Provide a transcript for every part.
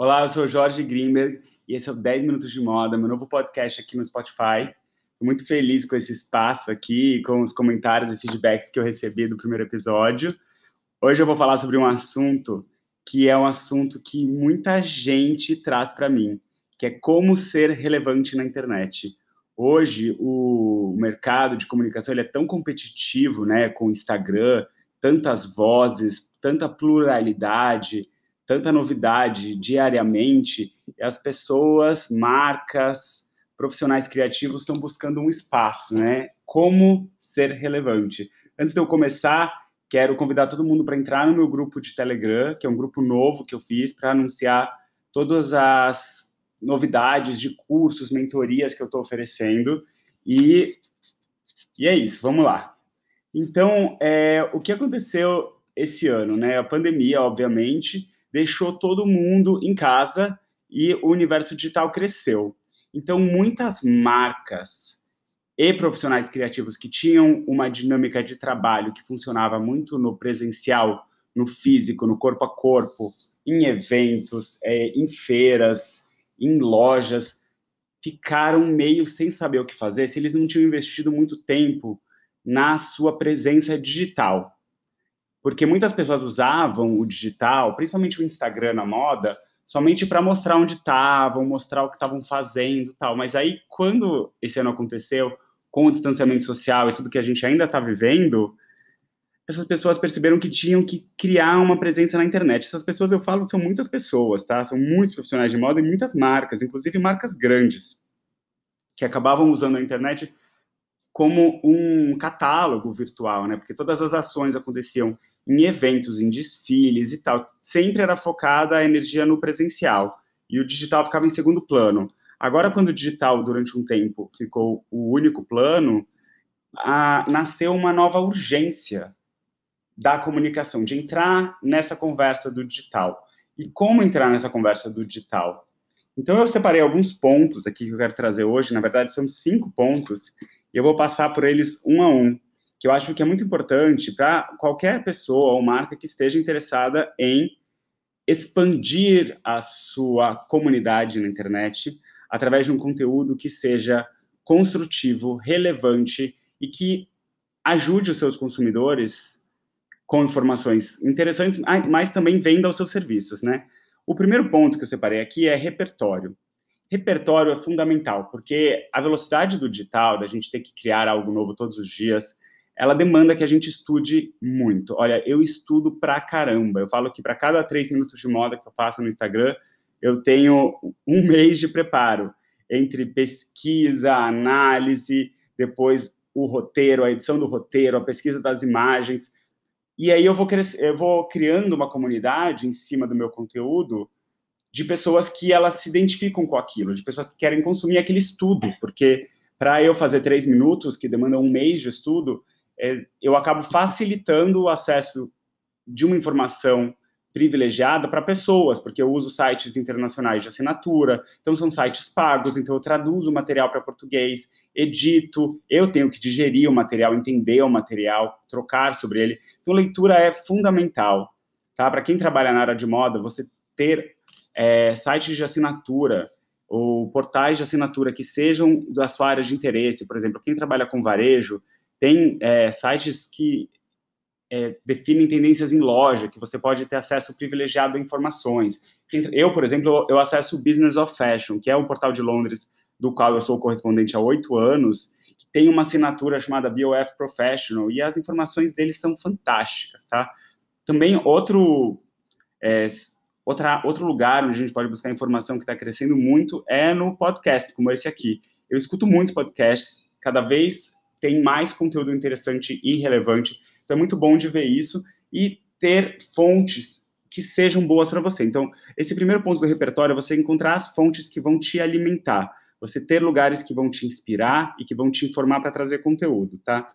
Olá, eu sou Jorge Grimberg e esse é o 10 Minutos de Moda, meu novo podcast aqui no Spotify. Estou muito feliz com esse espaço aqui, com os comentários e feedbacks que eu recebi do primeiro episódio. Hoje eu vou falar sobre um assunto que é um assunto que muita gente traz para mim, que é como ser relevante na internet. Hoje o mercado de comunicação ele é tão competitivo, né, com o Instagram, tantas vozes, tanta pluralidade, tanta novidade diariamente, as pessoas, marcas, profissionais criativos estão buscando um espaço, né? Como ser relevante. Antes de eu começar, quero convidar todo mundo para entrar no meu grupo de Telegram, que é um grupo novo que eu fiz para anunciar todas as novidades de cursos, mentorias que eu estou oferecendo. E, e é isso, vamos lá. Então, é, o que aconteceu esse ano, né? A pandemia, obviamente, deixou todo mundo em casa e o universo digital cresceu. Então, muitas marcas e profissionais criativos que tinham uma dinâmica de trabalho que funcionava muito no presencial, no físico, no corpo a corpo, em eventos, é, em feiras, em lojas, ficaram meio sem saber o que fazer se eles não tinham investido muito tempo na sua presença digital porque muitas pessoas usavam o digital, principalmente o Instagram na moda, somente para mostrar onde estavam, mostrar o que estavam fazendo, tal. Mas aí, quando esse ano aconteceu, com o distanciamento social e tudo que a gente ainda está vivendo, essas pessoas perceberam que tinham que criar uma presença na internet. Essas pessoas, eu falo, são muitas pessoas, tá? São muitos profissionais de moda e muitas marcas, inclusive marcas grandes, que acabavam usando a internet como um catálogo virtual, né? Porque todas as ações aconteciam em eventos, em desfiles e tal. Sempre era focada a energia no presencial e o digital ficava em segundo plano. Agora, quando o digital, durante um tempo, ficou o único plano, a, nasceu uma nova urgência da comunicação, de entrar nessa conversa do digital. E como entrar nessa conversa do digital? Então, eu separei alguns pontos aqui que eu quero trazer hoje. Na verdade, são cinco pontos, e eu vou passar por eles um a um que eu acho que é muito importante para qualquer pessoa ou marca que esteja interessada em expandir a sua comunidade na internet através de um conteúdo que seja construtivo, relevante e que ajude os seus consumidores com informações interessantes, mas também venda os seus serviços, né? O primeiro ponto que eu separei aqui é repertório. Repertório é fundamental, porque a velocidade do digital, da gente ter que criar algo novo todos os dias, ela demanda que a gente estude muito. Olha, eu estudo pra caramba. Eu falo que para cada três minutos de moda que eu faço no Instagram, eu tenho um mês de preparo entre pesquisa, análise, depois o roteiro, a edição do roteiro, a pesquisa das imagens. E aí eu vou, eu vou criando uma comunidade em cima do meu conteúdo de pessoas que elas se identificam com aquilo, de pessoas que querem consumir aquele estudo, porque para eu fazer três minutos, que demanda um mês de estudo, é, eu acabo facilitando o acesso de uma informação privilegiada para pessoas, porque eu uso sites internacionais de assinatura, então são sites pagos, então eu traduzo o material para português, edito, eu tenho que digerir o material, entender o material, trocar sobre ele. Então leitura é fundamental, tá? Para quem trabalha na área de moda, você ter é, sites de assinatura ou portais de assinatura que sejam da sua área de interesse, por exemplo, quem trabalha com varejo, tem é, sites que é, definem tendências em loja, que você pode ter acesso privilegiado a informações. Eu, por exemplo, eu acesso o Business of Fashion, que é um portal de Londres do qual eu sou correspondente há oito anos, que tem uma assinatura chamada BOF Professional, e as informações deles são fantásticas, tá? Também outro, é, outra, outro lugar onde a gente pode buscar informação que está crescendo muito é no podcast, como esse aqui. Eu escuto muitos podcasts, cada vez tem mais conteúdo interessante e relevante. Então é muito bom de ver isso e ter fontes que sejam boas para você. Então, esse primeiro ponto do repertório é você encontrar as fontes que vão te alimentar, você ter lugares que vão te inspirar e que vão te informar para trazer conteúdo, tá?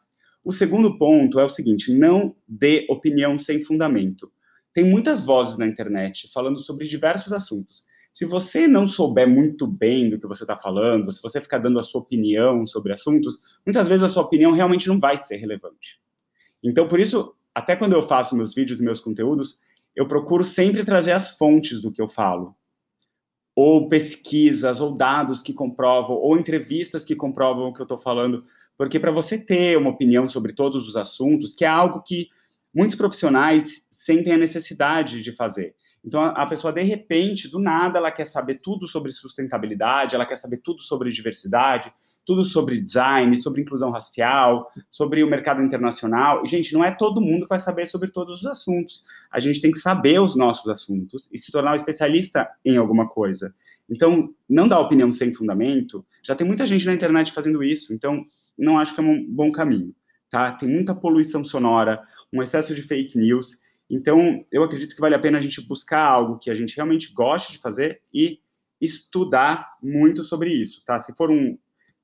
O segundo ponto é o seguinte: não dê opinião sem fundamento. Tem muitas vozes na internet falando sobre diversos assuntos. Se você não souber muito bem do que você está falando, se você ficar dando a sua opinião sobre assuntos, muitas vezes a sua opinião realmente não vai ser relevante. Então, por isso, até quando eu faço meus vídeos e meus conteúdos, eu procuro sempre trazer as fontes do que eu falo. ou pesquisas, ou dados que comprovam, ou entrevistas que comprovam o que eu estou falando, porque para você ter uma opinião sobre todos os assuntos, que é algo que muitos profissionais sentem a necessidade de fazer. Então, a pessoa, de repente, do nada, ela quer saber tudo sobre sustentabilidade, ela quer saber tudo sobre diversidade, tudo sobre design, sobre inclusão racial, sobre o mercado internacional. E, gente, não é todo mundo que vai saber sobre todos os assuntos. A gente tem que saber os nossos assuntos e se tornar um especialista em alguma coisa. Então, não dar opinião sem fundamento. Já tem muita gente na internet fazendo isso, então não acho que é um bom caminho. Tá? Tem muita poluição sonora, um excesso de fake news então, eu acredito que vale a pena a gente buscar algo que a gente realmente goste de fazer e estudar muito sobre isso, tá? Se for um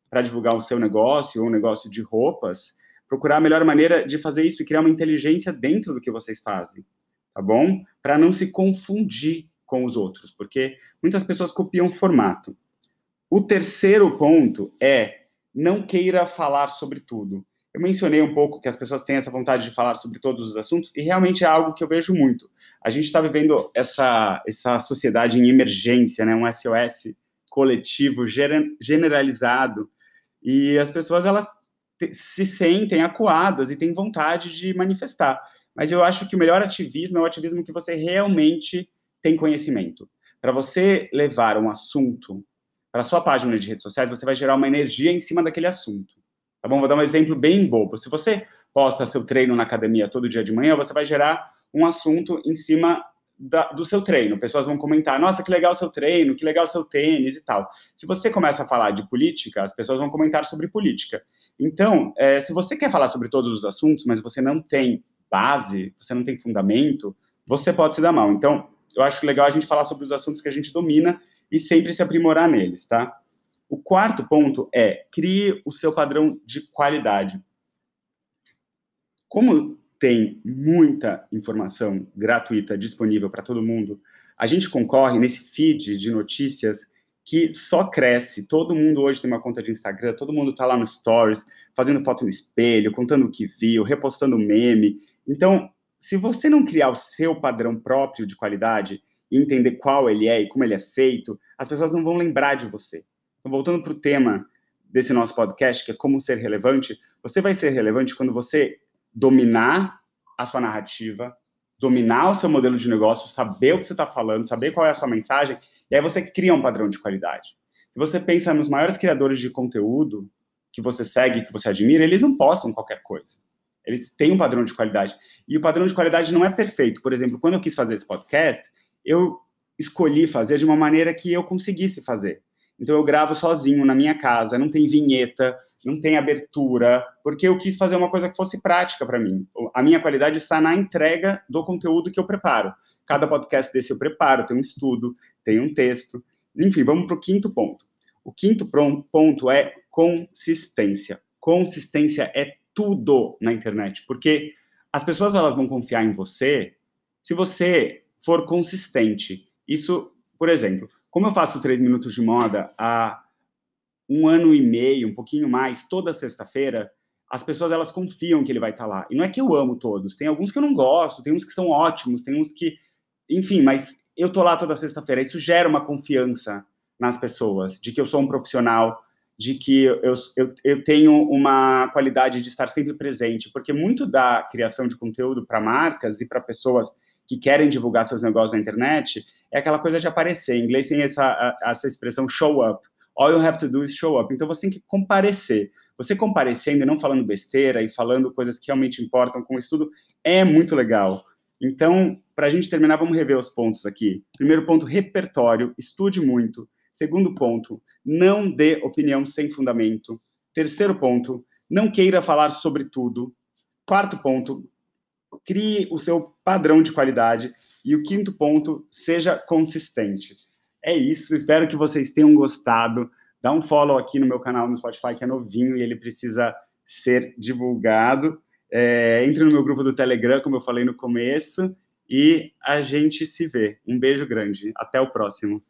para divulgar o seu negócio ou um negócio de roupas, procurar a melhor maneira de fazer isso e criar uma inteligência dentro do que vocês fazem, tá bom? Para não se confundir com os outros, porque muitas pessoas copiam o formato. O terceiro ponto é não queira falar sobre tudo. Eu mencionei um pouco que as pessoas têm essa vontade de falar sobre todos os assuntos, e realmente é algo que eu vejo muito. A gente está vivendo essa, essa sociedade em emergência, né? um SOS coletivo, generalizado, e as pessoas elas se sentem acuadas e têm vontade de manifestar. Mas eu acho que o melhor ativismo é o ativismo que você realmente tem conhecimento. Para você levar um assunto para sua página de redes sociais, você vai gerar uma energia em cima daquele assunto. Tá bom? Vou dar um exemplo bem bobo. Se você posta seu treino na academia todo dia de manhã, você vai gerar um assunto em cima da, do seu treino. Pessoas vão comentar: nossa, que legal seu treino, que legal seu tênis e tal. Se você começa a falar de política, as pessoas vão comentar sobre política. Então, é, se você quer falar sobre todos os assuntos, mas você não tem base, você não tem fundamento, você pode se dar mal. Então, eu acho legal a gente falar sobre os assuntos que a gente domina e sempre se aprimorar neles, tá? O quarto ponto é crie o seu padrão de qualidade. Como tem muita informação gratuita disponível para todo mundo, a gente concorre nesse feed de notícias que só cresce. Todo mundo hoje tem uma conta de Instagram, todo mundo está lá no Stories, fazendo foto no espelho, contando o que viu, repostando meme. Então, se você não criar o seu padrão próprio de qualidade e entender qual ele é e como ele é feito, as pessoas não vão lembrar de você. Então, voltando para o tema desse nosso podcast, que é como ser relevante, você vai ser relevante quando você dominar a sua narrativa, dominar o seu modelo de negócio, saber o que você está falando, saber qual é a sua mensagem, e aí você cria um padrão de qualidade. Se você pensa nos maiores criadores de conteúdo que você segue, que você admira, eles não postam qualquer coisa. Eles têm um padrão de qualidade. E o padrão de qualidade não é perfeito. Por exemplo, quando eu quis fazer esse podcast, eu escolhi fazer de uma maneira que eu conseguisse fazer. Então eu gravo sozinho na minha casa, não tem vinheta, não tem abertura, porque eu quis fazer uma coisa que fosse prática para mim. A minha qualidade está na entrega do conteúdo que eu preparo. Cada podcast desse eu preparo, tem um estudo, tem um texto. Enfim, vamos para o quinto ponto. O quinto ponto é consistência. Consistência é tudo na internet, porque as pessoas elas vão confiar em você se você for consistente. Isso, por exemplo, como eu faço três minutos de moda há um ano e meio, um pouquinho mais, toda sexta-feira, as pessoas elas confiam que ele vai estar lá. E não é que eu amo todos, tem alguns que eu não gosto, tem uns que são ótimos, tem uns que, enfim, mas eu tô lá toda sexta-feira. Isso gera uma confiança nas pessoas de que eu sou um profissional, de que eu, eu, eu tenho uma qualidade de estar sempre presente, porque muito da criação de conteúdo para marcas e para pessoas que querem divulgar seus negócios na internet é aquela coisa de aparecer. Em inglês tem essa, essa expressão show up. All you have to do is show up. Então você tem que comparecer. Você comparecendo e não falando besteira e falando coisas que realmente importam com o estudo é muito legal. Então, para a gente terminar, vamos rever os pontos aqui. Primeiro ponto, repertório. Estude muito. Segundo ponto, não dê opinião sem fundamento. Terceiro ponto, não queira falar sobre tudo. Quarto ponto, crie o seu padrão de qualidade. E o quinto ponto, seja consistente. É isso, espero que vocês tenham gostado. Dá um follow aqui no meu canal no Spotify, que é novinho e ele precisa ser divulgado. É, entre no meu grupo do Telegram, como eu falei no começo, e a gente se vê. Um beijo grande. Até o próximo.